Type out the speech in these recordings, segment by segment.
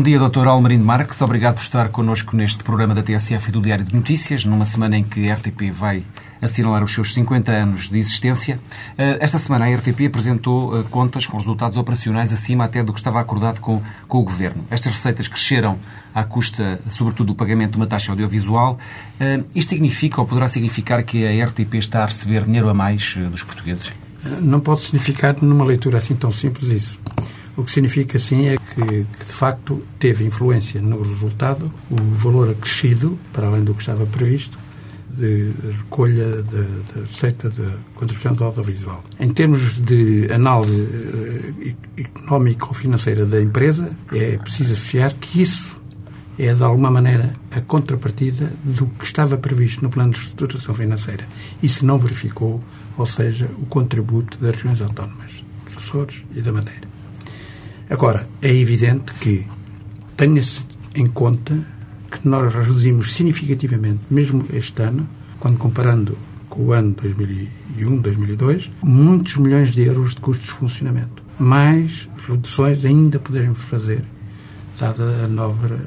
Bom dia, Dr. Almerino Marques. Obrigado por estar connosco neste programa da TSF e do Diário de Notícias, numa semana em que a RTP vai assinalar os seus 50 anos de existência. Eh, esta semana a RTP apresentou eh, contas com resultados operacionais acima até do que estava acordado com, com o Governo. Estas receitas cresceram à custa, sobretudo, do pagamento de uma taxa audiovisual. Eh, isto significa ou poderá significar que a RTP está a receber dinheiro a mais dos portugueses? Não pode significar numa leitura assim tão simples isso. O que significa, sim, é que, que, de facto teve influência no resultado o valor acrescido, para além do que estava previsto, de recolha da receita da contribuição do audiovisual. Em termos de análise eh, económico-financeira da empresa, é preciso associar que isso é, de alguma maneira, a contrapartida do que estava previsto no plano de estruturação financeira. se não verificou, ou seja, o contributo das regiões autónomas, dos Açores e da Madeira. Agora, é evidente que tenha-se em conta que nós reduzimos significativamente, mesmo este ano, quando comparando com o ano 2001, 2002, muitos milhões de euros de custos de funcionamento. Mais reduções ainda poderemos fazer, dada nova,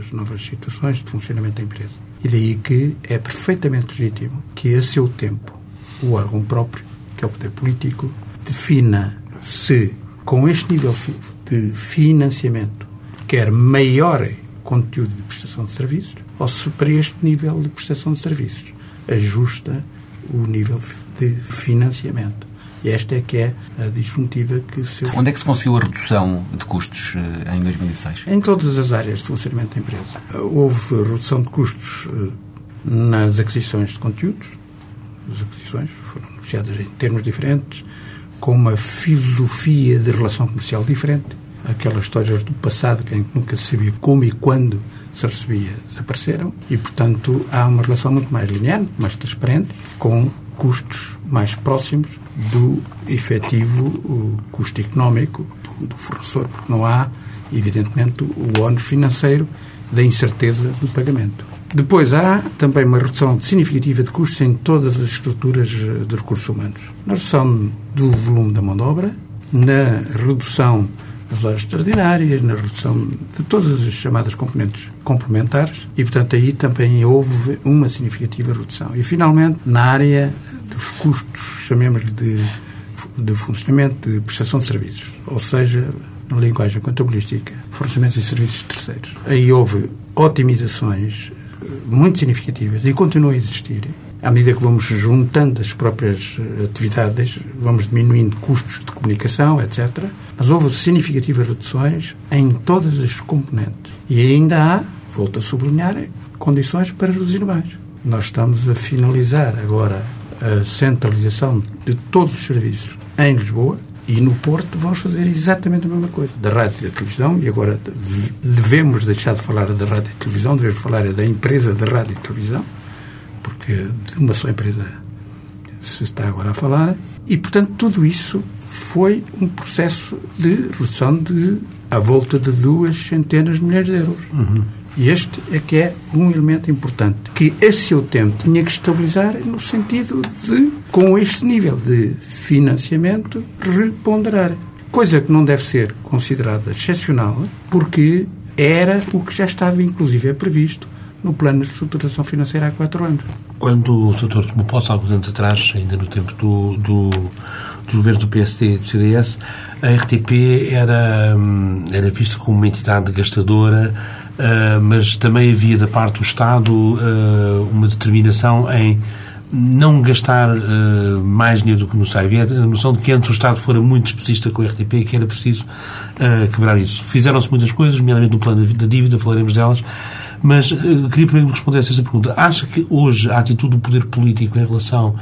as novas situações de funcionamento da empresa. E daí que é perfeitamente legítimo que, a seu tempo, o órgão próprio, que é o poder político, defina se, com este nível de financiamento quer maior conteúdo de prestação de serviços ou se para este nível de prestação de serviços ajusta o nível de financiamento. E esta é que é a disjuntiva que se... Onde é que se conseguiu a redução de custos eh, em 2006? Em todas as áreas de funcionamento da empresa. Houve redução de custos eh, nas aquisições de conteúdos. As aquisições foram anunciadas em termos diferentes, com uma filosofia de relação comercial diferente. Aquelas histórias do passado que nunca sabia como e quando se recebia desapareceram e, portanto, há uma relação muito mais linear, mais transparente, com custos mais próximos do efetivo custo económico do, do fornecedor, porque não há, evidentemente, o ónus financeiro da incerteza do pagamento. Depois há também uma redução significativa de custos em todas as estruturas eh, de recursos humanos. Na redução do volume da mão de obra, na redução das horas extraordinárias, na redução de todas as chamadas componentes complementares e, portanto, aí também houve uma significativa redução. E, finalmente, na área dos custos, chamemos-lhe de, de funcionamento, de prestação de serviços, ou seja, na linguagem contabilística, fornecimentos e serviços terceiros. Aí houve otimizações muito significativas e continuam a existir. À medida que vamos juntando as próprias eh, atividades, vamos diminuindo custos de comunicação, etc. Mas houve significativas reduções em todas as componentes. E ainda há, volto a sublinhar, condições para reduzir mais. Nós estamos a finalizar agora a centralização de todos os serviços em Lisboa, e no Porto vamos fazer exatamente a mesma coisa. Da rádio e da televisão, e agora devemos deixar de falar da rádio e televisão, devemos falar da empresa da rádio e televisão, porque de uma só empresa se está agora a falar. E, portanto, tudo isso foi um processo de redução de à volta de duas centenas de milhões de euros. Uhum. E este é que é um elemento importante, que a seu tempo tinha que estabilizar no sentido de, com este nível de financiamento, reponderar. Coisa que não deve ser considerada excepcional, porque era o que já estava, inclusive, é previsto no plano de estruturação financeira há quatro anos. Quando o Sr. tomou posse, alguns anos atrás, ainda no tempo do, do, do governo do PSD e do CDS, a RTP era, hum, era vista como uma entidade gastadora uh, mas também havia da parte do Estado uh, uma determinação em não gastar uh, mais dinheiro do que necessário. Havia a noção de que antes o Estado fora muito especista com o RTP e que era preciso quebrar isso. Fizeram-se muitas coisas, nomeadamente no plano da dívida, falaremos delas, mas queria primeiro responder a esta pergunta. Acha que hoje a atitude do poder político em relação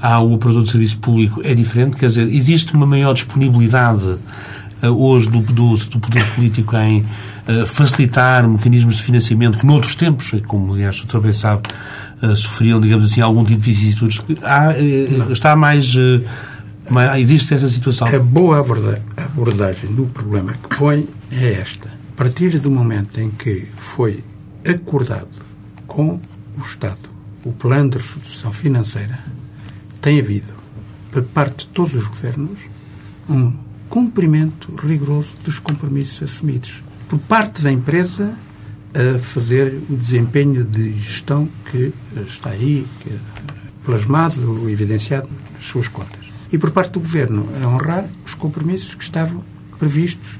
ao operador de serviço público é diferente? Quer dizer, existe uma maior disponibilidade hoje do, do, do poder político em facilitar mecanismos de financiamento que noutros tempos, como aliás o também sabe, uh, sofriam, digamos assim, algum tipo de vicissitudes. Há, está mais, mais. Existe essa situação? A boa abordagem do problema que põe é esta. A partir do momento em que foi acordado com o Estado o plano de reestruturação financeira, tem havido, por parte de todos os governos, um cumprimento rigoroso dos compromissos assumidos. Por parte da empresa, a fazer o desempenho de gestão que está aí, que é plasmado, evidenciado nas suas contas. E por parte do Governo, a honrar os compromissos que estavam previstos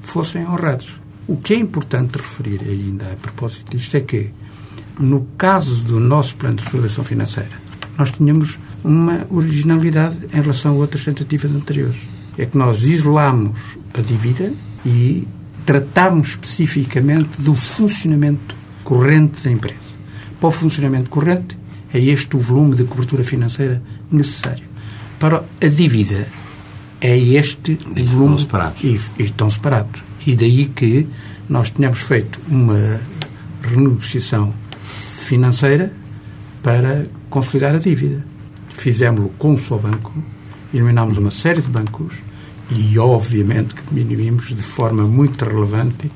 fossem honrados. O que é importante referir ainda a propósito disto é que, no caso do nosso plano de reestruturação financeira, nós tínhamos uma originalidade em relação a outras tentativas anteriores. É que nós isolamos a dívida e tratamos especificamente do funcionamento corrente da empresa. Para o funcionamento corrente, é este o volume de cobertura financeira necessário. Para a dívida, é este e volume. Estão separados. E, e estão separados. E daí que nós tínhamos feito uma renegociação financeira para consolidar a dívida. Fizemos-lo com um só banco, eliminámos uma série de bancos e, obviamente, que diminuímos de forma muito relevante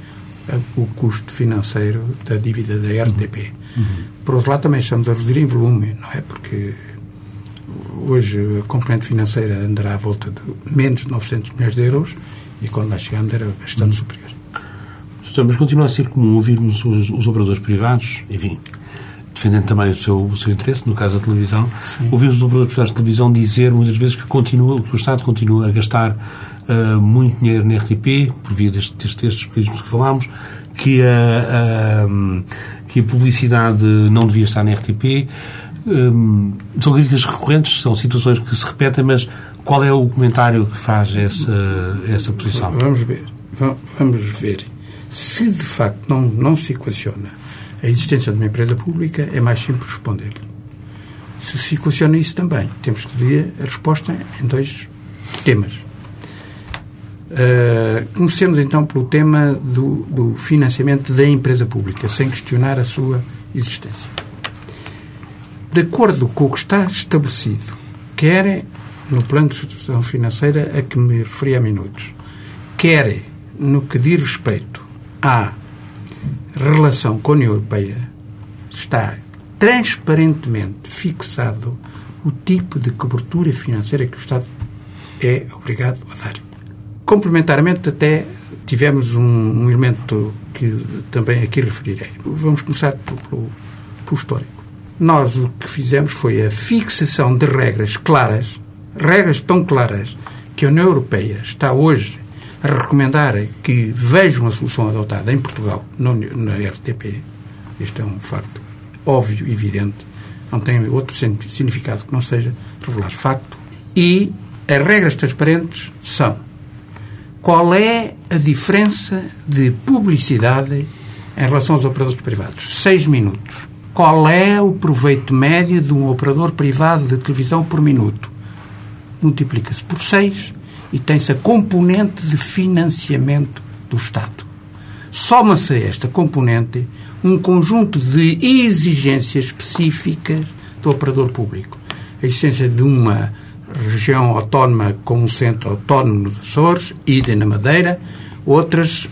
o custo financeiro da dívida da RTP. Uhum. Por outro lado, também estamos a reduzir em volume, não é? Porque hoje a componente financeira andará à volta de menos de 900 milhões de euros e quando lá chegamos era bastante uhum. superior. Mas continua a ser comum ouvirmos os, os operadores privados, enfim, defendendo também o seu, o seu interesse, no caso da televisão, Sim. ouvimos os operadores de televisão dizer muitas vezes que, continua, que o Estado continua a gastar uh, muito dinheiro na RTP, por via destes, destes textos pequenos que falámos, que a, a, que a publicidade não devia estar na RTP. Um, são críticas recorrentes, são situações que se repetem, mas qual é o comentário que faz essa, essa posição? Vamos ver. Vamos ver. Se de facto não, não se equaciona a existência de uma empresa pública, é mais simples responder-lhe. Se se equaciona isso também, temos que ver a resposta em dois temas. Uh, comecemos então pelo tema do, do, financiamento da empresa pública, sem questionar a sua existência. De acordo com o que está estabelecido, quer no plano de instituição financeira a que me referi há minutos, quer no que diz respeito à relação com a União Europeia está transparentemente fixado o tipo de cobertura financeira que o Estado é obrigado a dar. Complementarmente, até tivemos um, um elemento que também aqui referirei. Vamos começar pelo, pelo, histórico. Nós o que fizemos foi a fixação de regras claras, regras tão claras que a União Europeia está hoje a recomendar que vejam a solução adotada em Portugal, na RTP. Isto é um facto óbvio, evidente, não tem outro significado que não seja revelar facto. E as regras transparentes são qual é a diferença de publicidade em relação aos operadores privados? Seis minutos. Qual é o proveito médio de um operador privado de televisão por minuto? Multiplica-se por seis e tem-se a componente de financiamento do Estado. Soma-se a esta componente um conjunto de exigências específicas do operador público. A existência de uma região autónoma com um centro autónomo nos Açores, idem na Madeira, outras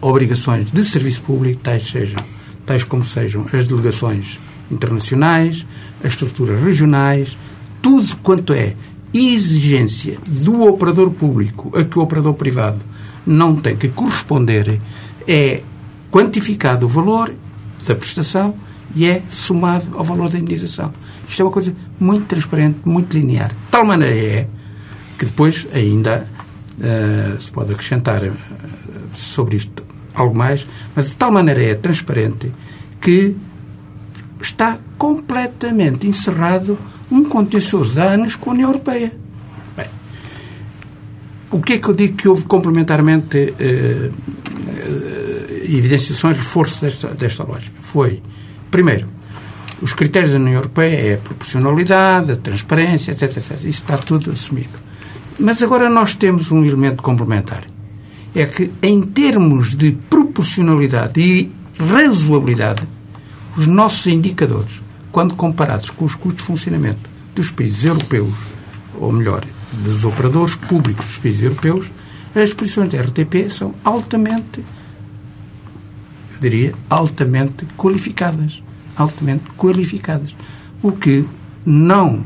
obrigações de serviço público, tais, sejam, tais como sejam as delegações internacionais, as estruturas regionais, tudo quanto é exigência do operador público a que o operador privado não tem que corresponder é quantificado o valor da prestação e é somado ao valor da indenização. Isto é uma coisa muito transparente, muito linear. De tal maneira é que depois ainda uh, se pode acrescentar uh, sobre isto algo mais, mas de tal maneira é transparente que está completamente encerrado um contencioso de anos com a União Europeia. Bem, o que é que eu digo que houve complementarmente eh, eh, evidenciações, reforço desta, desta lógica? Foi, primeiro, os critérios da União Europeia é a proporcionalidade, a transparência, etc, etc. Isso está tudo assumido. Mas agora nós temos um elemento complementar. É que, em termos de proporcionalidade e razoabilidade, os nossos indicadores, quando comparados com os custos de funcionamento dos países europeus, ou melhor, dos operadores públicos dos países europeus, as posições da RTP são altamente, eu diria, altamente qualificadas. Altamente qualificadas. O que não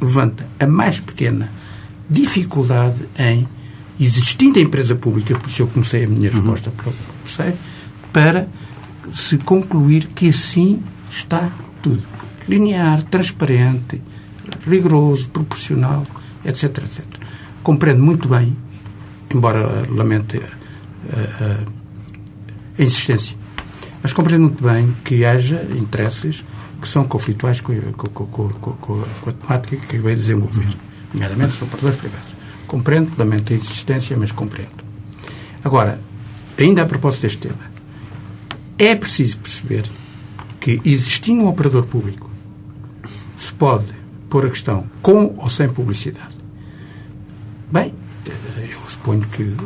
levanta a mais pequena dificuldade em, existindo a empresa pública, por isso eu comecei a minha resposta uhum. para se concluir que assim está tudo. Linear, transparente, rigoroso, proporcional, etc, etc. Compreendo muito bem, embora lamente a, a, insistência, mas compreendo muito bem que haja interesses que são conflituais com, com, com, com a temática que acabei de desenvolver, nomeadamente os operadores privados. Compreendo, lamento a insistência, mas compreendo. Agora, ainda a propósito deste tema, é preciso perceber que, existindo um operador público, se pode pôr a questão com ou sem publicidade. Bem, eu suponho que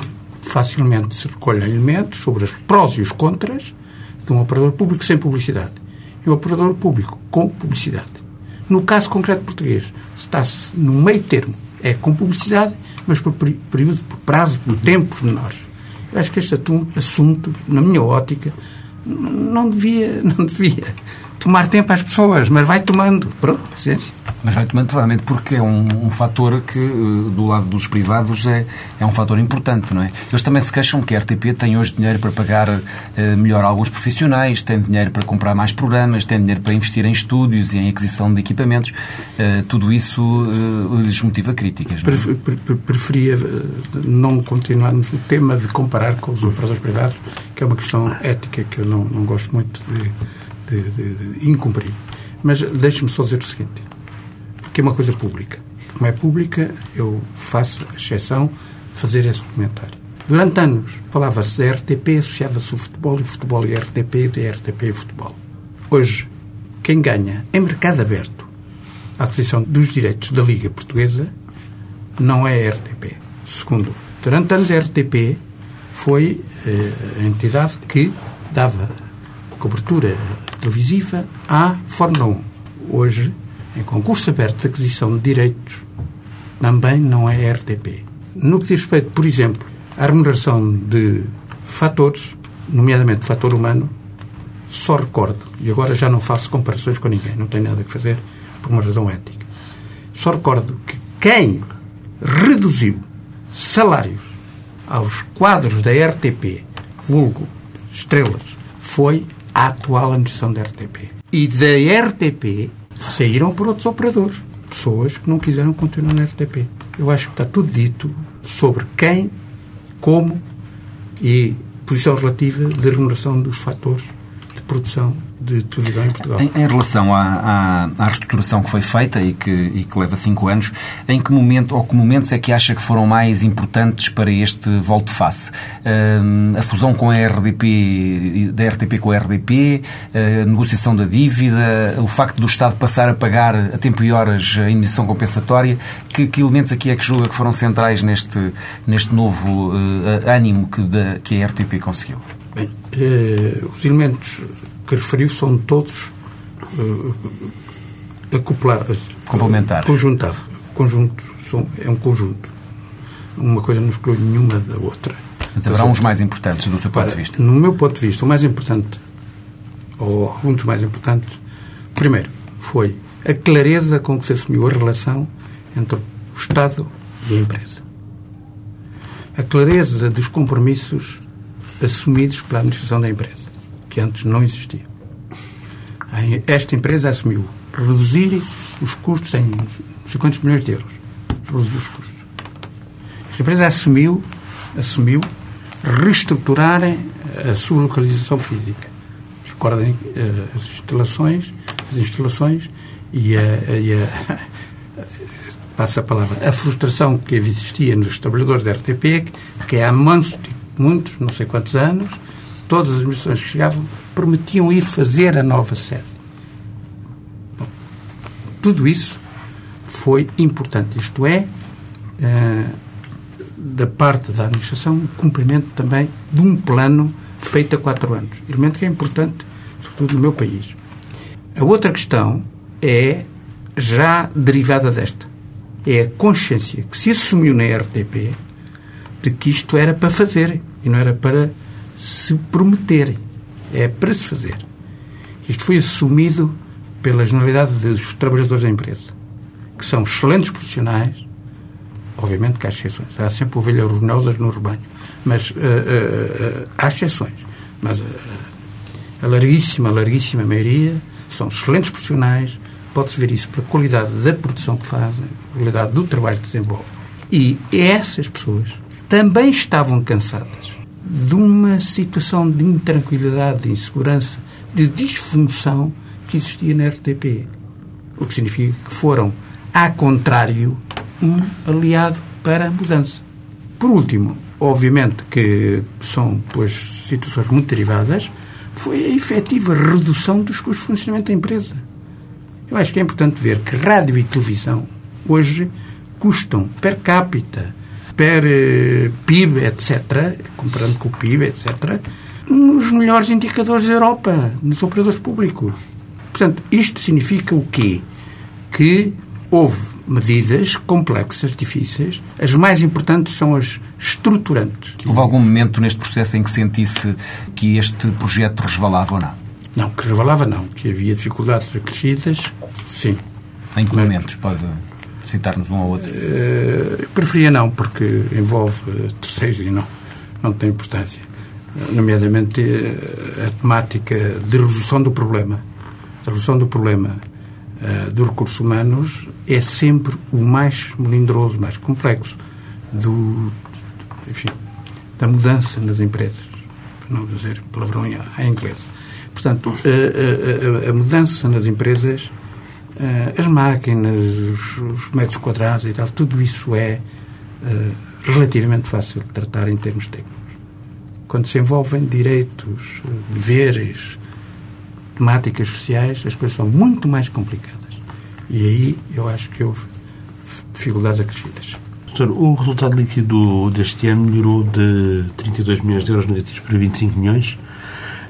facilmente se recolhem elementos sobre os prós e os contras de um operador público sem publicidade e um operador público com publicidade. No caso concreto português, está-se no meio termo. É com publicidade, mas por período, por prazo, por tempos menores. Eu acho que este assunto, na minha ótica, não devia, não devia tomar tempo às pessoas, mas vai tomando. Pronto, paciência. Mas vai tomando, claramente, porque é um, um fator que, eh, do lado dos privados, é, é um fator importante, não é? Eles também se queixam que a RTP tem hoje dinheiro para pagar uh, melhor alguns profissionais, tem dinheiro para comprar mais programas, tem dinheiro para investir em estúdios e em aquisição de equipamentos. Uh, tudo isso lhes motiva críticas. Não é? Preferia não continuarmos o tema de comparar com os operadores privados, que é uma questão ética que eu não, não gosto muito de, de, de, de incumprir. Mas deixe-me só dizer o seguinte porque é uma coisa pública. Como é pública, eu faço a exceção de fazer esse comentário. Durante anos falava-se da RTP, associava-se o futebol e futebol e a RTP, e da RTP e o futebol. Hoje, quem ganha em mercado aberto a aquisição dos direitos da Liga Portuguesa não é a RTP. Segundo, durante anos a RTP foi eh, a entidade que dava cobertura televisiva à Fórmula 1. Hoje em concurso aberto de aquisição de direitos, também não é RTP. No que diz respeito, por exemplo, à remuneração de fatores, nomeadamente fator humano, só recordo, e agora já não faço comparações com ninguém, não tenho nada a fazer por uma razão ética. Só recordo que quem reduziu salários aos quadros da RTP, vulgo estrelas, foi a atual administração da RTP. E da RTP saíram por outros operadores. Pessoas que não quiseram continuar na RTP. Eu acho que está tudo dito sobre quem, como e posição relativa de remuneração dos fatores produção de televisão em Portugal. Em, em relação à, à, à, reestruturação que foi feita e que, e que, leva cinco anos, em que momento ou que momentos é que acha que foram mais importantes para este volte-face? Uh, a fusão com a RDP, da RTP com a RDP, a negociação da dívida, o facto do Estado passar a pagar a tempo e horas a emissão compensatória, que, que elementos aqui é que julga que foram centrais neste, neste novo uh, ânimo que, da, que a RTP conseguiu? Bem, uh, os elementos que referiu são todos uh, acoplados. Complementares. Conjuntados. Conjunto, são, é um conjunto. Uma coisa não exclui nenhuma da outra. Mas haverá uns mais importantes do seu ponto de vista? No meu ponto de vista, o mais importante, ou algum dos mais importantes, primeiro, foi a clareza com que se assumiu a relação entre o Estado e a empresa. A clareza dos compromissos assumidos pela administração da empresa que antes não existia. Esta empresa assumiu reduzir os custos em 50 milhões de euros. Reduzir os custos. Esta empresa assumiu, assumiu reestruturar a sua localização física. Recordem as instalações, as instalações e a, e a passa a palavra, a frustração que existia nos trabalhadores da RTP, que há muitos, muitos, não sei quantos anos, todas as administrações que chegavam prometiam ir fazer a nova sede. Bom, tudo isso foi importante. Isto é, uh, da parte da administração, o cumprimento também de um plano feito há quatro anos. Elemento que é importante, sobretudo no meu país. A outra questão é já derivada desta é a consciência que se assumiu na RTP de que isto era para fazer e não era para se prometer. É para se fazer. Isto foi assumido pela generalidade dos trabalhadores da empresa, que são excelentes profissionais, obviamente que há exceções. Há sempre ovelhas orgulhosas no rebanho, mas uh, uh, uh, há exceções. Mas a larguíssima, larguíssima maioria são excelentes profissionais, Pode-se ver isso pela qualidade da produção que fazem, qualidade do trabalho que desenvolvem. E essas pessoas também estavam cansadas de uma situação de intranquilidade, de insegurança, de disfunção que existia na RTP. O que significa que foram, a contrário, um aliado para a mudança. Por último, obviamente que são pois, situações muito derivadas, foi a efetiva redução dos custos de funcionamento da empresa. Eu acho que é importante ver que rádio e televisão hoje custam per capita, per eh, PIB, etc., comparando com o PIB, etc., nos melhores indicadores da Europa, nos operadores públicos. Portanto, isto significa o quê? Que houve medidas complexas, difíceis. As mais importantes são as estruturantes. Houve algum momento neste processo em que sentisse que este projeto resvalava ou não? Não, que revelava não, que havia dificuldades acrescidas, sim. Em que momentos? Pode citar-nos um ou outro? Uh, preferia não, porque envolve terceiros e não, não tem importância. Nomeadamente uh, a temática de resolução do problema. A resolução do problema uh, dos recursos humanos é sempre o mais melindroso, mais complexo do, enfim, da mudança nas empresas, para não dizer palavrão em inglês. Portanto, a, a, a mudança nas empresas, eh, as máquinas, os, os, metros quadrados e tal, tudo isso é eh, relativamente fácil de tratar em termos técnicos. Quando se envolvem direitos, deveres, temáticas sociais, as coisas são muito mais complicadas. E aí eu acho que houve dificuldades acrescidas. Doutor, o resultado líquido deste ano melhorou de 32 milhões de euros negativos para 25 milhões.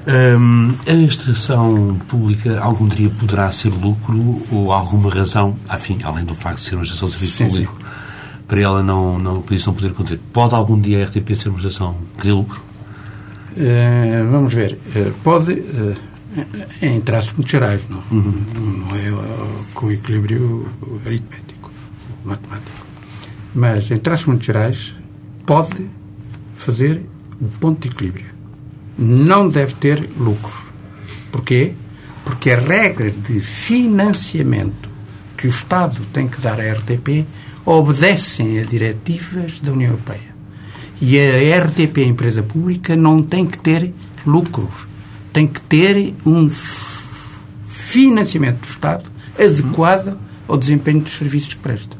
Um, a estação pública algum dia poderá ser lucro ou alguma razão, afim, além do facto de ser uma estação de serviço sim, público, sim. para ela não, não, isso não poder acontecer? Pode algum dia a RTP ser uma estação que dê lucro? Uh, vamos ver. Uh, pode, uh, em traços muito gerais, não, uhum. não é com equilíbrio aritmético, matemático. Mas, em traços muito gerais, pode fazer o ponto de equilíbrio não deve ter lucro. Porquê? Porque as regras de financiamento que o Estado tem que dar à RTP obedecem a diretivas da União Europeia. E a RTP, a empresa pública, não tem que ter lucros. Tem que ter um financiamento do Estado adequado ao desempenho dos serviços que presta.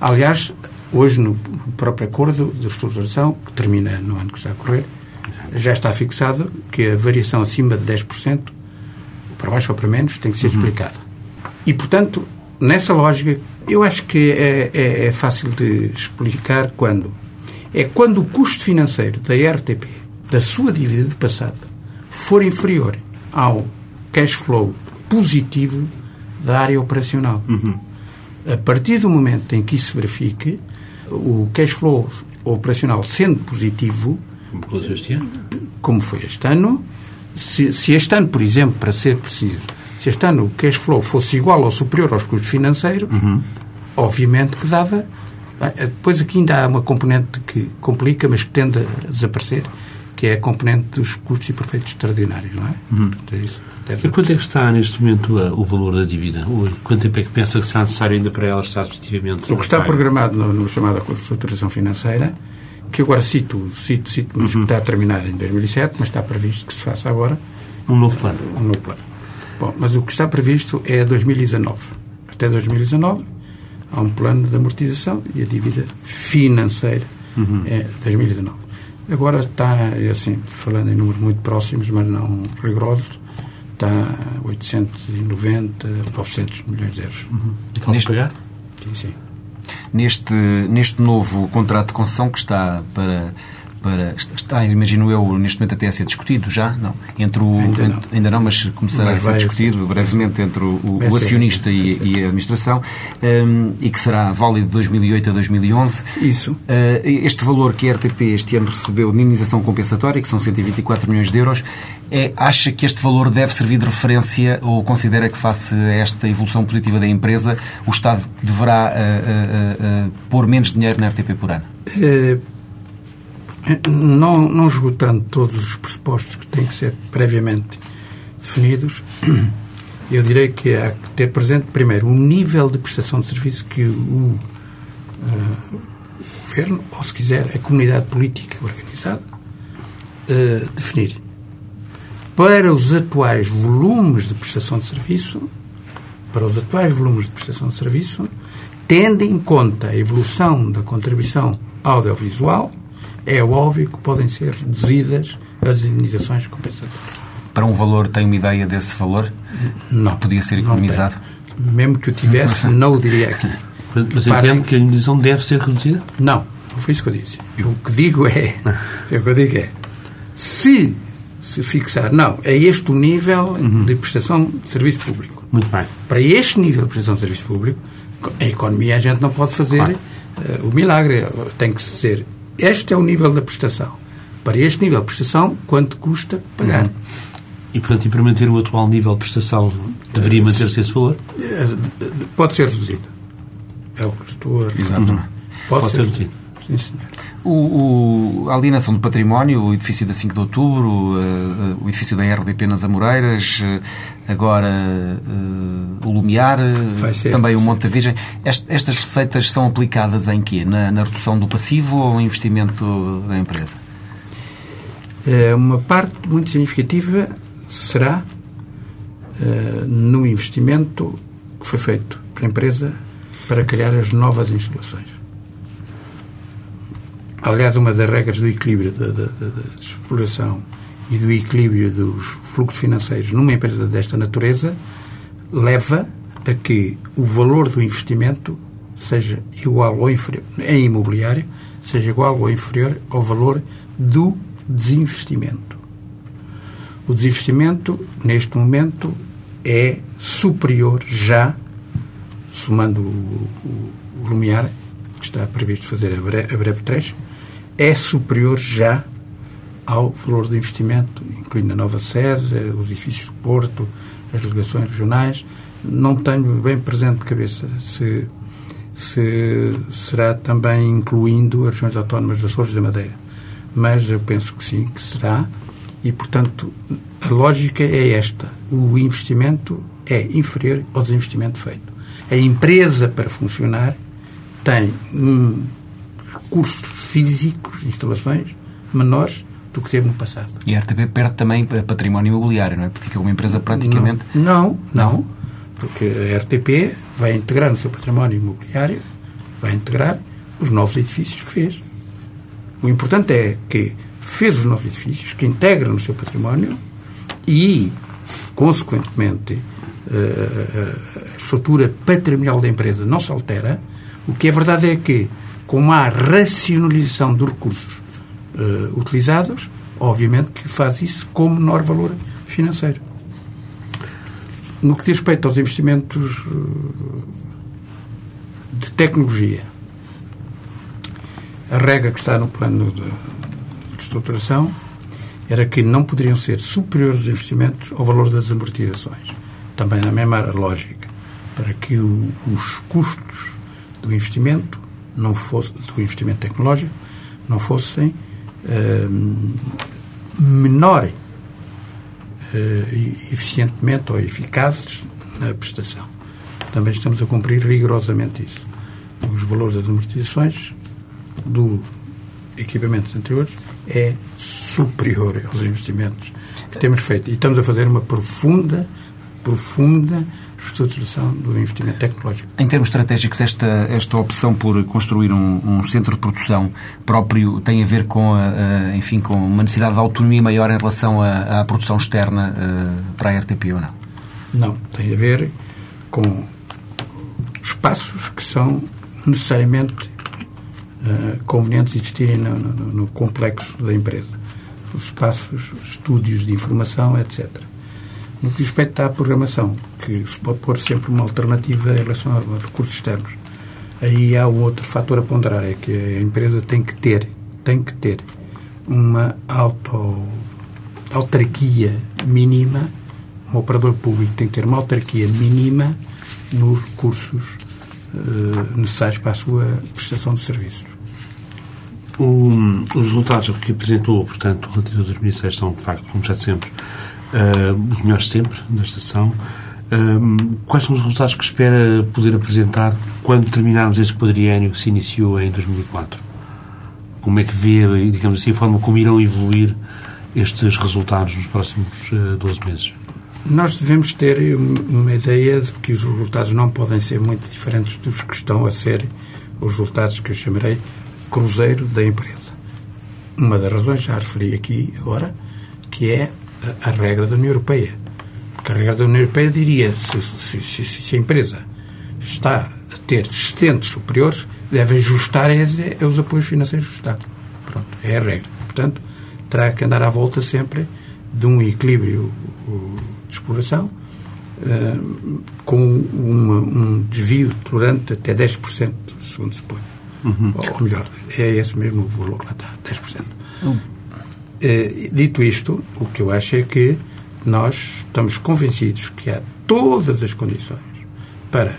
Aliás, hoje, no próprio acordo de estruturação, que termina no ano que está a correr, já está fixado que a variação acima de 10%, para baixo ou para menos, tem que ser uhum. explicada. E, portanto, nessa lógica, eu acho que é, é, é, fácil de explicar quando. É quando o custo financeiro da RTP, da sua dívida de passado, for inferior ao cash flow positivo da área operacional. Uhum. A partir do momento em que isso se verifique, o cash flow operacional sendo positivo, como foi este ano? Como foi este ano. Se, se, este ano, por exemplo, para ser preciso, se este ano o cash flow fosse igual ou superior aos custos financeiros, uhum. obviamente que dava. Depois aqui ainda há uma componente que complica, mas que tende a desaparecer, que é a componente dos custos e profeitos extraordinários, não é? Uhum. É isso, e quanto é que está neste momento o valor da dívida? Quanto tempo é que pensa que será necessário ainda para ela estar efetivamente... O que está programado no, no chamado Acordo de Estruturação Financeira que agora cito, cito, cito, mas que está a terminar em 2007, mas está previsto que se faça agora Um novo plano. um novo plano. Bom, mas o que está previsto é 2019. Até 2019 há um plano de amortização e a dívida financeira é 2019. Agora está, é assim, falando em números muito próximos, mas não rigorosos, está a 890, 900 milhões de euros. Falta Neste- pagar? Sim, sim. Neste, neste novo contrato de concessão que está para. Para, está, imagino eu, neste momento até a ser discutido já, não? Entre o, Ainda não. ainda não, mas começará Mas a ser discutido brevemente entre o, o- acionista e, e a administração hum, e que será válido de 2008 a 2011. Isso. Uh, este valor que a RTP este ano recebeu de indenização compensatória, que são 124 milhões de euros, é, acha que este valor deve servir de referência ou considera que, face a esta evolução positiva da empresa, o Estado deverá uh, uh, pôr menos dinheiro na RTP por ano? Não, não esgotando todos os pressupostos que têm que ser previamente definidos, eu direi que há que ter presente, primeiro, o nível de prestação de serviço que o eh, governo, ou se quiser, a comunidade política organizada, eh, definir. Para os atuais volumes de prestação de serviço, para os atuais volumes de prestação de serviço, tendo em conta a evolução da contribuição audiovisual, é óbvio que podem ser reduzidas as indenizações compensatórias. Para um valor, tem uma ideia desse valor? Não. Podia ser economizado? Mesmo que eu tivesse, não o diria aqui. Mas Reparem- entendo que a indenização deve ser reduzida? Não, não foi isso que eu disse. Eu, o que digo é, o que eu digo é, se se fixar, não, é este o nível de prestação de serviço público. Muito bem. Para este nível de prestação de serviço público, a economia a gente não pode fazer Claro. eh, o milagre. Tem que ser. Este é o nível da prestação. Para este nível de prestação, quanto custa pagar? E, portanto, e para manter o atual nível de prestação, deveria manter-se esse valor? Eh, Pode ser reduzido. É o que estou a dizer. Exatamente. Pode, Pode ser ser reduzido. Sim, senhor. O, o- a alienação do património, o edifício da 5 de Outubro, eh, eh, o edifício da RDP nas Amoreiras, eh, agora o Lumiar, ser, também o. Monte da Virgem. Est- estas receitas são aplicadas em quê? Na, na redução do passivo ou no investimento da empresa? Eh, Uma parte muito significativa será no investimento que foi feito pela empresa para criar as novas instalações. Aliás, uma das regras do equilíbrio da, da- da- da exploração e do equilíbrio dos fluxos financeiros numa empresa desta natureza leva a que o valor do investimento seja igual ou inferior, em imobiliário, seja igual ou inferior ao valor do desinvestimento. O desinvestimento, neste momento, é superior já, somando o, o, o Lumiar, que está previsto fazer a breve, a breve trecho, é superior já ao valor do investimento, incluindo a nova sede, os edifícios do Porto, as delegações regionais. Não tenho bem presente de cabeça se, se será também incluindo as regiões autónomas de Açores e da Madeira. Mas eu penso que sim, que será. E, portanto, a lógica é esta. O investimento é inferior ao desinvestimento feito. A empresa, para funcionar, tem hum, recursos físicos, instalações, menores do que teve no passado. E a RTP perde também eh, património imobiliário, não é? Porque fica uma empresa praticamente. Não, não, porque a RTP vai integrar no seu património imobiliário, vai integrar os novos edifícios que fez. O importante é que fez os novos edifícios, que integra no seu património e, consequentemente, eh, a estrutura patrimonial da empresa não se altera. O que é verdade é que, com a racionalização dos recursos eh, utilizados, obviamente que faz isso com menor valor financeiro. No que diz respeito aos investimentos eh, de tecnologia, a regra que está no plano de, de estruturação era que não poderiam ser superiores os investimentos ao valor das amortizações. Também na mesma lógica, para que o- os custos do investimento não fosse, do investimento tecnológico não fossem eh, menores eh, eficientemente ou eficazes na prestação. Também estamos a cumprir rigorosamente isso. Os valores das amortizações do equipamentos anteriores é superior aos investimentos que temos feito. E estamos a fazer uma profunda, profunda reestruturação do investimento tecnológico. Em termos estratégicos, esta, esta opção por construir um, um centro de produção próprio tem a ver com, a, a, enfim, com uma necessidade de autonomia maior em relação à, à produção externa uh, para a RTP ou não? Não, tem a ver com espaços que são necessariamente uh, convenientes existirem no, no, no complexo da empresa. Os espaços, estúdios de informação, etc. No que respeita à programação, que se pode pôr sempre uma alternativa em relação a recursos externos, aí há outro fator a ponderar, é que a empresa tem que ter, tem que ter uma auto, autarquia mínima, um operador público tem que ter uma autarquia mínima nos recursos uh, necessários para a sua prestação de serviços. Os resultados que apresentou, portanto, o relatório de 2006 são, de facto, como já dissemos, uh, os melhores sempre da estação. Uh, quais são os resultados que espera poder apresentar quando terminarmos este quadriênio que se iniciou em 2004? Como é que vê, digamos assim, a forma como irão evoluir estes resultados nos próximos uh, 12 meses? Nós devemos ter uma ideia de que os resultados não podem ser muito diferentes dos que estão a ser os resultados que eu chamarei cruzeiro da empresa. Uma das razões, já referi aqui agora, que é a, a regra da União Europeia. Porque a regra da União Europeia diria se, se, se, se a empresa está a ter excedentes superiores, deve ajustar os apoios financeiros do Estado. Pronto, é a regra. Portanto, terá que andar à volta sempre de um equilíbrio de exploração uh, com uma, um desvio tolerante até 10%, segundo se põe. Uhum. Ou melhor, é esse mesmo o valor que lá está, 10%. Uhum. Uh, dito isto, o que eu acho é que nós estamos convencidos que há todas as condições para,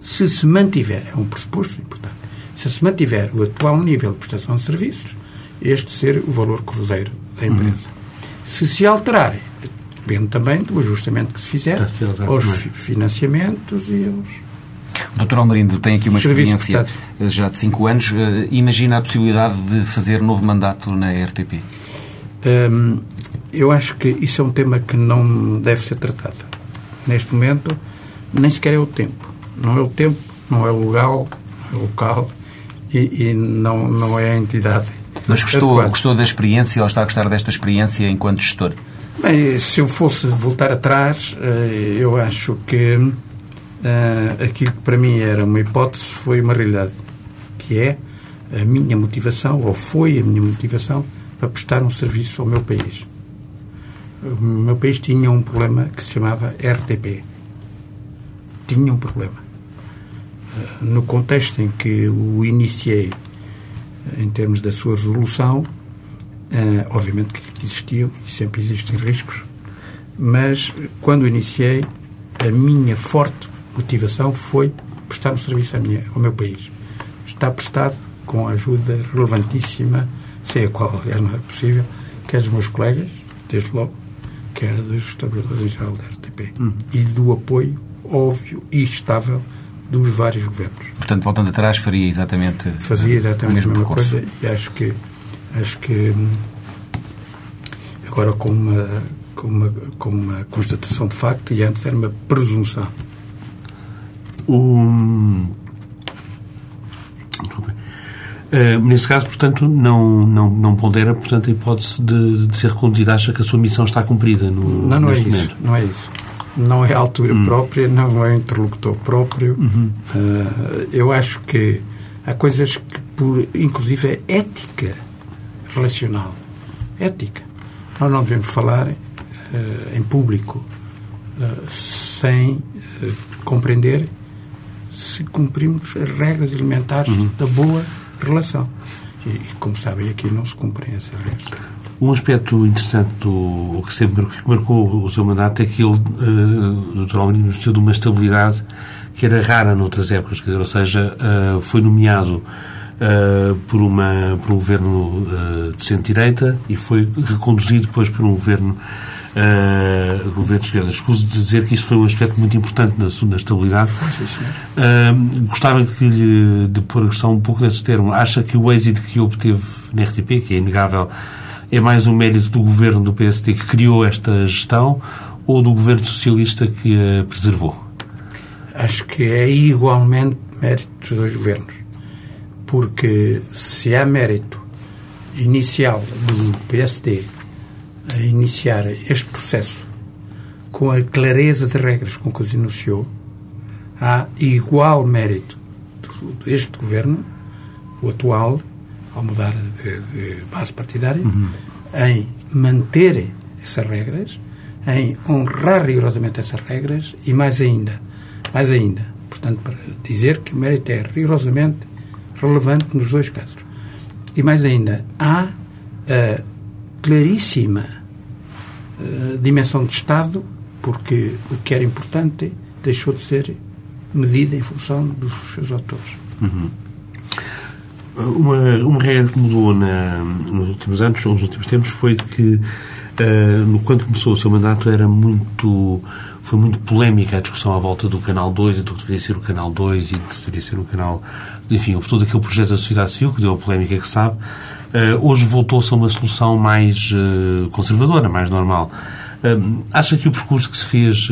se se mantiver, é um pressuposto importante, se se mantiver o atual nível de prestação de serviços, este ser o valor cruzeiro da empresa. Uhum. Se se alterar Depende também do ajustamento que se fizer aos financiamentos e aos. Doutor Almarindo tem aqui uma experiência já de cinco anos. Eh, imagina a possibilidade de fazer novo mandato na RTP? Hum, eu acho que isso é um tema que não deve ser tratado. Neste momento, nem sequer é o tempo. Não é o tempo, não é o lugar, é o local e, e não, não é a entidade. Mas gostou, gostou da experiência ou está a gostar desta experiência enquanto gestor? Bem, se eu fosse voltar atrás, eh, eu acho que uh, aquilo que para mim era uma hipótese foi uma realidade, que é a minha motivação, ou foi a minha motivação, para prestar um serviço ao meu país. O meu país tinha um problema que se chamava RTP. Tinha um problema. Uh, no contexto em que o iniciei, em termos da sua resolução, Uh, obviamente que existiam e sempre existem riscos, mas quando iniciei, a minha forte motivação foi prestar um serviço minha, ao meu país. Está prestado com a ajuda relevantíssima, sem a qual, aliás, não é possível, quer dos meus colegas, desde logo, quer dos trabalhadores em geral da RTP. Uhum. E do apoio óbvio e estável dos vários governos. Portanto, voltando atrás, faria exatamente Fazia exatamente a mesma coisa e acho que Acho que agora com uma, com uma, com uma constatação de facto e antes era uma presunção. Um... Uh, nesse caso, portanto, não, não, não pondera portanto, a hipótese de, de ser reconduzido. Acha que a sua missão está cumprida no Não, não é momento. isso. Não é isso. Não é a altura hum. própria, não é interlocutor próprio. Uhum. Uh, eu acho que há coisas que, por, inclusive, é ética relacional, ética. Nós não devemos falar uh, em público sem compreender se cumprimos as regras elementares uhum. da boa relação. E, e, como sabem, aqui não se cumprem essas regras. Um aspecto interessante do que sempre marcou o seu mandato é que ele, uh, Dr. Almirino, de uma estabilidade que era rara noutras épocas, quer dizer, ou seja, uh, foi nomeado uh, por, uma, por um governo uh, de centro-direita e foi reconduzido depois por um governo uh, governo de esquerda. Escuso de dizer que isso foi um aspecto muito importante na, na estabilidade. Uh, gostava de, que lhe, de pôr a questão um pouco nesse termo. Acha que o êxito que obteve na RTP, que é inegável, é mais um mérito do governo do PSD que criou esta gestão ou do governo socialista que a preservou? Acho que é igualmente mérito dos dois governos. Porque se há mérito inicial do PSD a iniciar este processo com a clareza de regras com que os iniciou, há igual mérito deste governo, o atual, ao mudar de, de base partidária, uhum. em manter essas regras, em honrar rigorosamente essas regras e mais ainda, mais ainda, portanto, para dizer que o mérito é rigorosamente relevante nos dois casos. E mais ainda, há a claríssima a dimensão de Estado, porque o que era importante deixou de ser medida em função dos seus autores. Uhum. Uma, uma regra que mudou na, nos últimos anos, nos últimos tempos, foi de que, uh, quando começou o seu mandato, era muito foi muito polémica a discussão à volta do Canal 2 e do que deveria ser o Canal 2 e do que deveria ser o Canal... Enfim, houve todo aquele projeto da sociedade civil que deu a polémica que sabe. Uh, hoje voltou-se a uma solução mais uh, conservadora, mais normal. Uh, acha que o percurso que se fez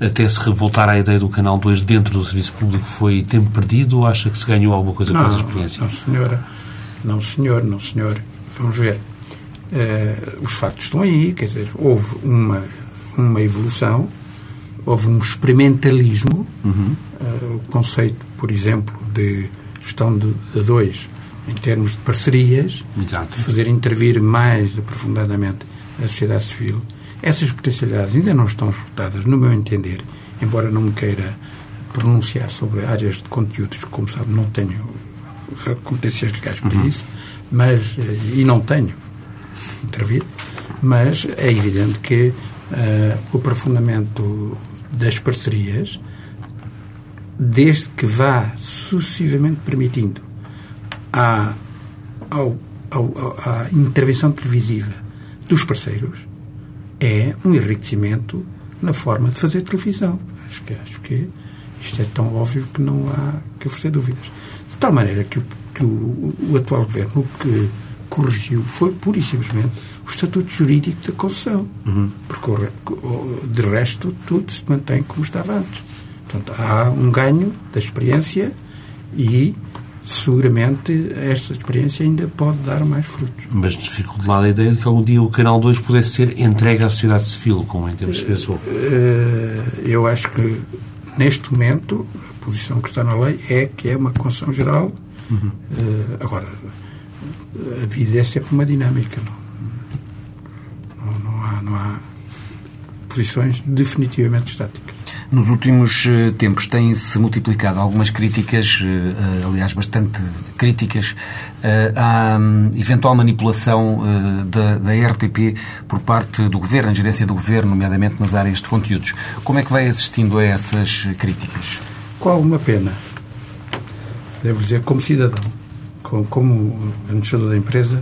até se revoltar à ideia do Canal 2 dentro do serviço público foi tempo perdido ou acha que se ganhou alguma coisa não, com essa experiência? Não, senhora. Não, senhor. Não, senhor. Vamos ver. os factos estão aí. Quer dizer, houve uma, uma evolução, houve um experimentalismo. Uhum. o conceito, por exemplo, de gestão de, de dois em termos de parcerias, Exato. fazer intervir mais aprofundadamente a sociedade civil. Essas potencialidades ainda não estão esgotadas, no meu entender, embora não me queira pronunciar sobre áreas de conteúdos, como sabe, não tenho competências legais para uhum. isso, mas, eh, e não tenho intervido, mas é evidente que uh, o aprofundamento das parcerias, desde que vá sucessivamente permitindo à, ao, ao, à intervenção televisiva dos parceiros é um enriquecimento na forma de fazer televisão. Acho que, acho que isto é tão óbvio que não há que oferecer dúvidas. De tal maneira que o, que o, o atual governo o que corrigiu foi pura e simplesmente o estatuto jurídico da concessão. Uhum. Porque, de resto, tudo se mantém como estava antes. Portanto, há um ganho da experiência e seguramente esta experiência ainda pode dar mais frutos. Mas fico de lado a ideia de que algum dia o Canal 2 pudesse ser entregue à sociedade civil, como em termos de pessoa. Eh, eu acho que, neste momento, a posição que está na lei é que é uma concessão geral. Uhum. Eh, agora, a vida é sempre uma dinâmica. Não, não, não, há, não há posições definitivamente estáticas. Nos últimos eh, tempos têm-se multiplicado algumas críticas, eh, eh, aliás, bastante críticas, à hum, eventual manipulação da, RTP por parte do Governo, a gerência do Governo, nomeadamente nas áreas de conteúdos. Como é que vai assistindo a essas críticas? Com alguma pena. Devo dizer, como cidadão, como administrador da empresa,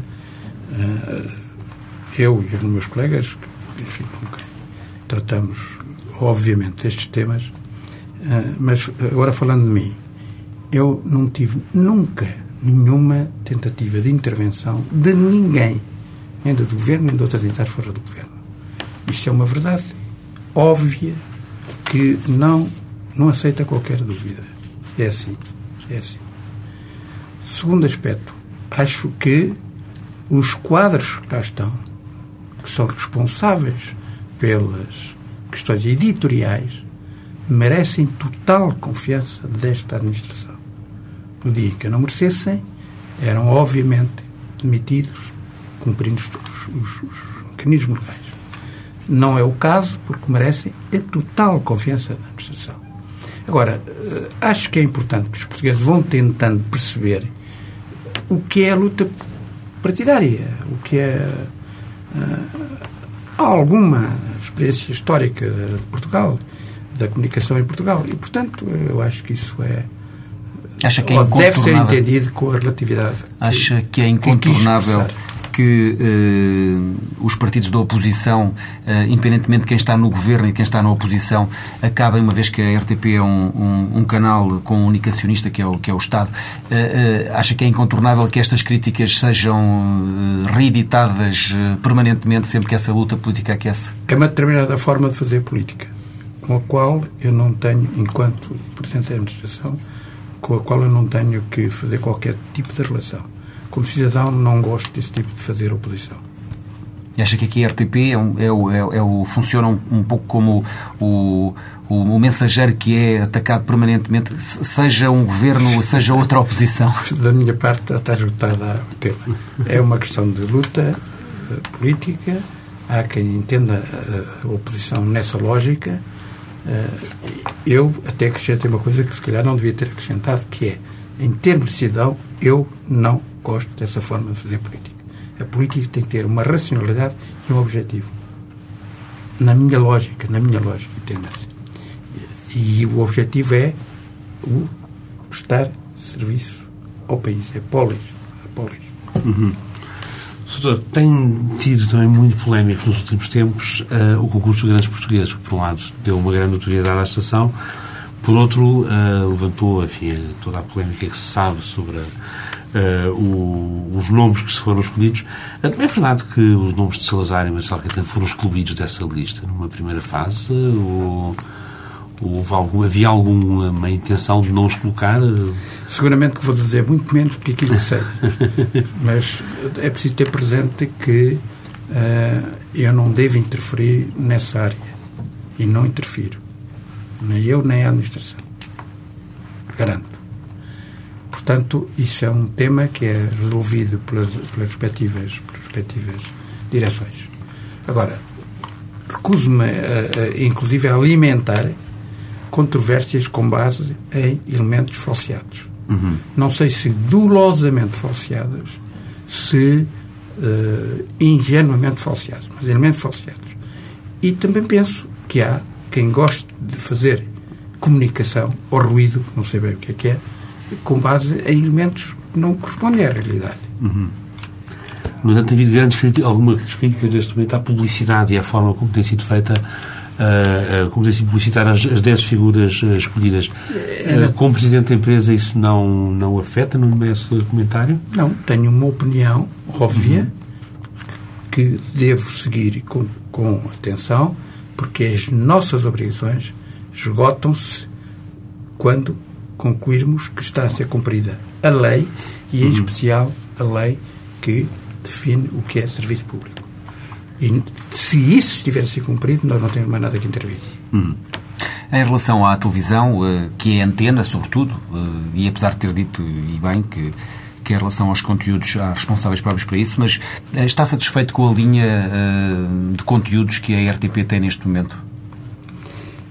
eu e os meus colegas, enfim, com quem tratamos obviamente, estes temas, eh, mas agora falando de mim, eu não tive nunca nenhuma tentativa de intervenção de ninguém, nem do governo, nem de outras entidades fora do governo. Isto é uma verdade óbvia que não, não aceita qualquer dúvida. É assim. É assim. Segundo aspecto, acho que os quadros que lá estão, que são responsáveis pelas questões editoriais merecem total confiança desta administração. No dia que não merecessem, eram obviamente demitidos, cumprindo os, os, os mecanismos legais. Não é o caso, porque merecem a total confiança da administração. Agora, eh, acho que é importante que os portugueses vão tentando perceber o que é a luta partidária, o que é uh, alguma experiência histórica de Portugal, da comunicação em Portugal. E, portanto, eu acho que isso é. Acha que é deve ser entendido com a relatividade. Acha que é incontornável que uh, os partidos da oposição, uh, independentemente de quem está no governo e quem está na oposição, acabem, uma vez que a RTP é um, um, um canal com um unicacionista que é o, que é o Estado, uh, acha que é incontornável que estas críticas sejam reeditadas permanentemente sempre que essa luta política aquece? É uma determinada forma de fazer política, com a qual eu não tenho, enquanto Presidente da Administração, com a qual eu não tenho que fazer qualquer tipo de relação como cidadão, não gosto desse tipo de fazer oposição. E acha que aqui a RTP é, um, é, o, é, é o, funciona um, um pouco como o, o, o, mensageiro que é atacado permanentemente, seja um governo, seja outra oposição? Da minha parte, está esgotada o tema. É uma questão de luta eh, política. Há quem entenda eh, a oposição nessa lógica. Eh, eu até acrescentei uma coisa que se calhar não devia ter acrescentado, que é, em termos de cidadão, eu não gosto dessa forma de fazer política. A política tem que ter uma racionalidade e um objetivo. Na minha lógica, na minha lógica, entenda-se. E o objetivo é o prestar serviço ao país. É polis. É polis. Uhum. Doutor, tem tido também muito polémico nos últimos tempos uh, o concurso dos grandes portugueses, que por um lado deu uma grande notoriedade à estação, por outro uh, levantou enfim, toda a polémica que se sabe sobre a uh, o, os nomes que se foram escolhidos. É verdade que os nomes de Salazar e Marcelo Caetano foram excluídos dessa lista numa primeira fase? Ou, ou algum, havia alguma intenção de não os colocar? Seguramente que vou dizer muito menos do que aquilo que sei. Mas é preciso ter presente que uh, eu não devo interferir nessa área. E não interfiro. Nem eu, nem a administração. Garanto. Portanto, isso é um tema que é resolvido pelas, pelas, respectivas, pelas respectivas direções. Agora, recuso-me, inclusive, a alimentar controvérsias com base em elementos falseados. Uhum. Não sei se dolosamente falseados, se uh, ingenuamente falseados, mas elementos falseados. E também penso que há quem goste de fazer comunicação ou ruído, não sei bem o que é que é, com base em elementos que não correspondem à realidade. Uhum. No entanto, tem havido grandes críticas, algumas críticas neste momento à publicidade e à forma como tem sido feita, uh, uh, como tem sido publicitar as, as 10 figuras uh, escolhidas. Como Presidente da empresa, isso não, não afeta no seu comentário? Não, tenho uma opinião óbvia uhum. que devo seguir com, com atenção, porque as nossas obrigações esgotam-se quando concluirmos que está a ser cumprida a lei e, em uhum. especial, a lei que define o que é serviço público. E se isso estiver a ser cumprido, nós não temos mais nada que intervir. Uhum. Em relação à televisão, eh, que é antena, sobretudo, eh, e apesar de ter dito, e bem, que, que em relação aos conteúdos há responsáveis próprios para isso, mas eh, está satisfeito com a linha de conteúdos que a RTP tem neste momento?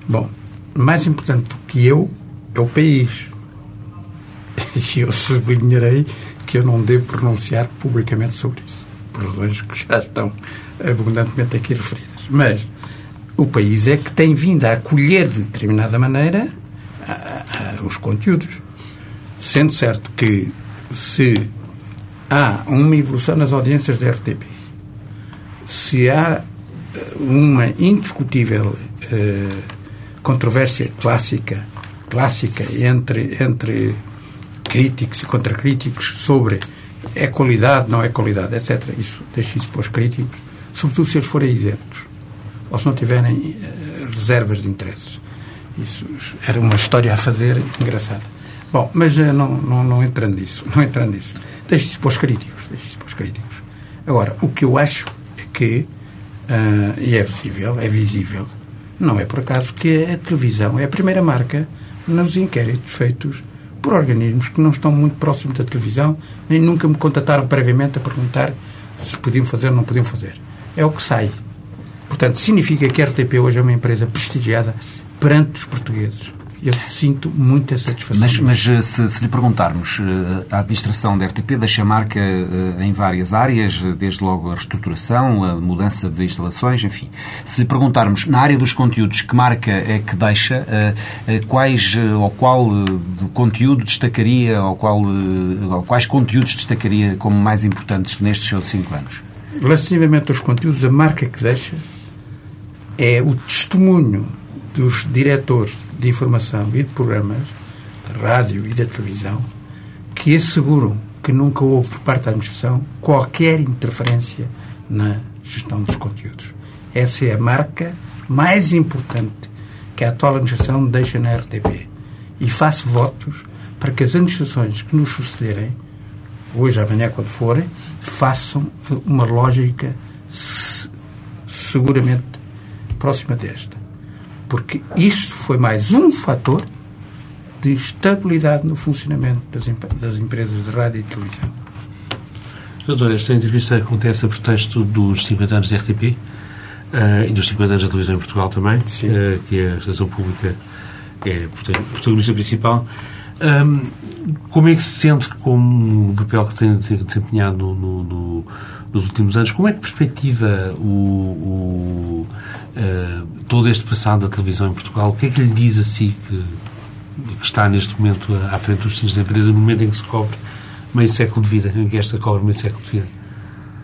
Bom, mais importante do que eu é o país. E eu sublinharei que eu não devo pronunciar publicamente sobre isso, por razões que já estão abundantemente aqui referidas. Mas o país é que tem vindo a acolher de determinada maneira a, a, os conteúdos. Sendo certo que se há uma evolução nas audiências da RTP, se há eh, uma indiscutível eh, controvérsia clássica clássica entre, entre críticos e contracríticos sobre é qualidade, não é qualidade, etc. Isso, deixe isso para os críticos, sobretudo se eles forem isentos ou se não tiverem uh, reservas de interesses. Isso era uma história a fazer engraçada. Bom, mas uh, não, não, não entrando nisso, não entrando nisso. Deixe isso para os críticos, deixe isso para os críticos. Agora, o que eu acho é que, uh, e é visível, é visível, não é por acaso que a televisão é a primeira marca nos inquéritos feitos por organismos que não estão muito próximos da televisão, nem nunca me contataram previamente a perguntar se podiam fazer ou não podiam fazer. É o que sai. Portanto, significa que a RTP hoje é uma empresa prestigiada perante os portugueses. Eu sinto muita satisfação. Mas, mas eh, se, se, lhe perguntarmos, eh, a administração da RTP deixa marca eh, em várias áreas, desde logo a reestruturação, a mudança de instalações, enfim. Se lhe perguntarmos, na área dos conteúdos, que marca é que deixa, quais ou qual conteúdo destacaria, ou, qual, ou quais conteúdos destacaria como mais importantes nestes seus cinco anos? Relativamente aos conteúdos, a marca que deixa é o testemunho dos diretores de informação e de programas, de rádio e da televisão, que asseguram que nunca houve por parte da administração qualquer interferência na gestão dos conteúdos. Essa é a marca mais importante que a atual administração deixa na RTP. E faço votos para que as administrações que nos sucederem, hoje, amanhã, quando forem, façam uma lógica seguramente próxima desta porque isso foi mais um fator de estabilidade no funcionamento das, das empresas de rádio e televisão. Doutor, esta entrevista acontece a pretexto dos 50 anos da RTP uh, eh, e dos 50 anos da televisão em Portugal também, uh, que é a estação pública é protagonista principal. Um, como é que se sente com o papel que tem desempenhado no, no, nos últimos anos? Como é que perspectiva o, o uh, todo este passado da televisão em Portugal? O que é que lhe diz a si que, que está neste momento à frente dos destinos da empresa, no momento em que se cobre meio século de vida, em que esta cobre meio século de vida?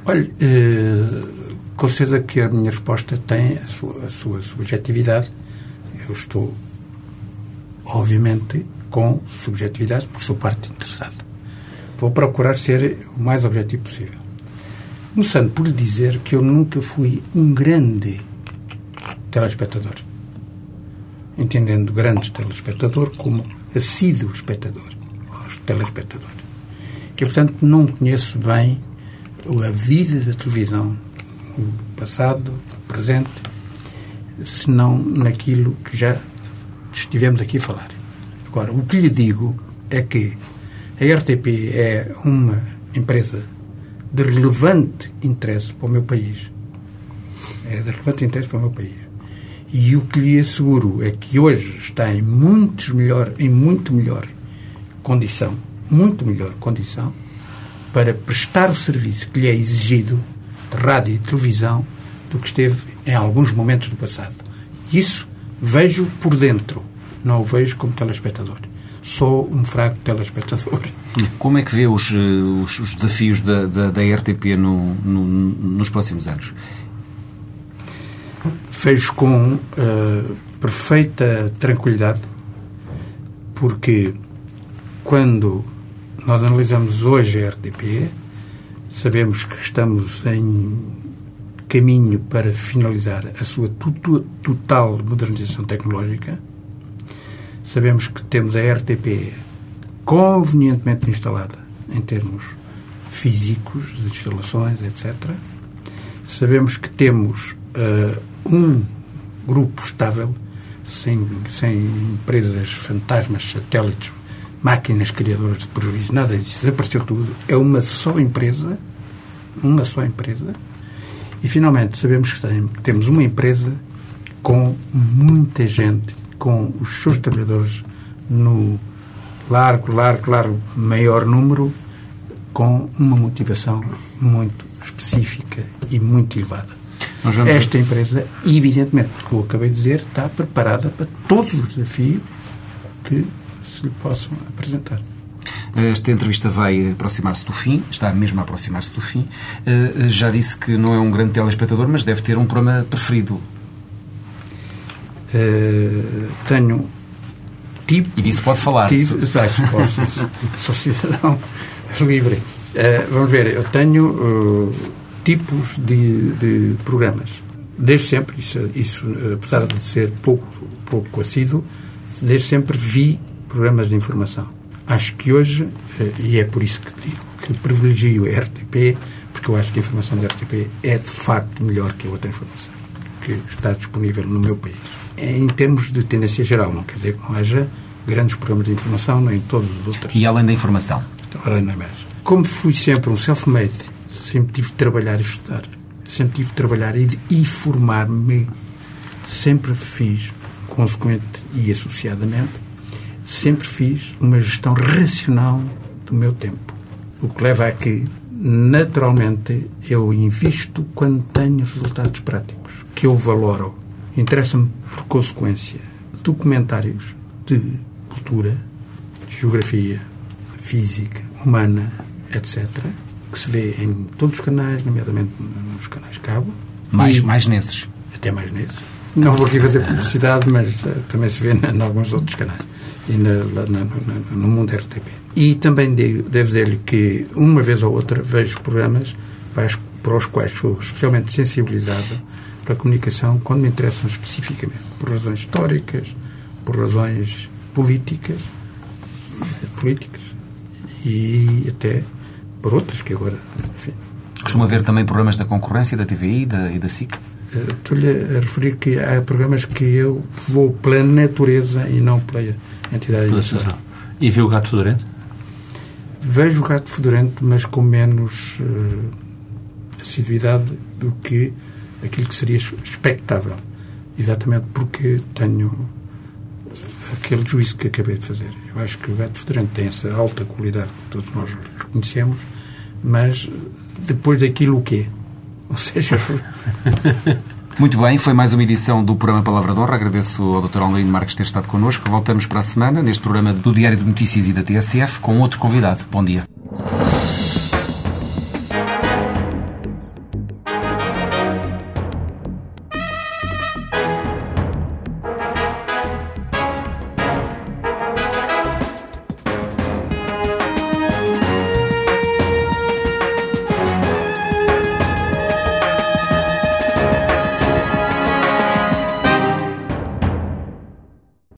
Olha, uh, com certeza que a minha resposta tem a sua, a sua subjetividade. Eu estou, obviamente, com subjetividade, porque sou parte interessada. Vou procurar ser o mais objetivo possível. Começando por dizer que eu nunca fui um grande telespectador. Entendendo grande telespectador como assíduo espectador, telespectadores. E, portanto, não conheço bem a vida da televisão, o passado, o presente, senão naquilo que já estivemos aqui a falar. Agora, o que lhe digo é que a RTP é uma empresa de relevante interesse para o meu país. É de relevante interesse para o meu país. E o que lhe asseguro é que hoje está em, muitos melhor, em muito melhor condição, muito melhor condição, para prestar o serviço que lhe é exigido de rádio e televisão do que esteve em alguns momentos do passado. Isso vejo por dentro, não o vejo como telespectador sou um fraco telespectador. Como é que vê os, eh, os, os desafios da, da, da RTP no, no, nos próximos anos? Vejo com uh, perfeita tranquilidade, porque quando nós analisamos hoje a RTP, sabemos que estamos em caminho para finalizar a sua total modernização tecnológica Sabemos que temos a RTP convenientemente instalada em termos físicos, de instalações, etc. Sabemos que temos uh, um grupo estável, sem, sem empresas fantasmas, satélites, máquinas criadoras de prejuízo, nada disso, desapareceu tudo. É uma só empresa, uma só empresa, e finalmente sabemos que tem, temos uma empresa com muita gente com os seus trabalhadores no largo, largo, largo maior número, com uma motivação muito específica e muito elevada. Esta empresa, evidentemente, porque eu acabei de dizer, está preparada para todos os desafios que se lhe possam apresentar. Esta entrevista vai aproximar-se do fim, está mesmo a aproximar-se do fim. Eh, já disse que não é um grande telespectador, mas deve ter um programa preferido. Uh, tenho tipo. E disso pode falar. Tipo, exato, posso. sou cidadão livre. Uh, vamos ver, eu tenho uh, tipos de, de, programas. Desde sempre, isso, isso, apesar de ser pouco, pouco assíduo, desde sempre vi programas de informação. Acho que hoje, e é por isso que digo que privilegio a RTP, porque eu acho que a informação da RTP é de facto melhor que a outra informação que está disponível no meu país em termos de tendência geral, não quer dizer que não haja grandes programas de informação, nem todos os outros. E além da informação? Além da mais. Como fui sempre um self-made, sempre tive de trabalhar e estudar, sempre tive de trabalhar e, e formar-me, sempre fiz, consequente e associadamente, sempre fiz uma gestão racional do meu tempo. O que leva a que, naturalmente, eu invisto quando tenho resultados práticos, que eu valoro. Interessa-me, por consequência, documentários de cultura, de geografia, física, humana, etc., que se vê em todos os canais, nomeadamente nos canais cabo. Mais, E- mais nesses. até mais nesses. Não vou aqui fazer publicidade, mas eh, também se vê em alguns outros canais e na- na- na- no mundo RTP. E também digo- devo dizer-lhe que uma vez ou outra vejo programas para, as- para os quais sou especialmente sensibilizado para a comunicação quando me interessam especificamente, por razões históricas, por razões políticas, políticas e até por outras que agora, enfim, Costuma ver também programas da concorrência, da TVI e da, e da SIC? Eh, Estou-lhe a referir que há programas que eu vou pela natureza e não pela entidade. E viu o gato fedorento? Vejo o gato fedorento, mas com menos eh, assiduidade do que aquilo que seria expectável. Exatamente porque tenho aquele juízo que acabei de fazer. Eu acho que o gato fedorento tem essa alta qualidade que todos nós reconhecemos, mas depois daquilo o quê? Ou seja, Muito bem, foi mais uma edição do programa Palavra de Honra. Agradeço ao Dr. Almerino Marques ter estado connosco. Voltamos para a semana neste programa do Diário de Notícias e da TSF com outro convidado. Bom dia.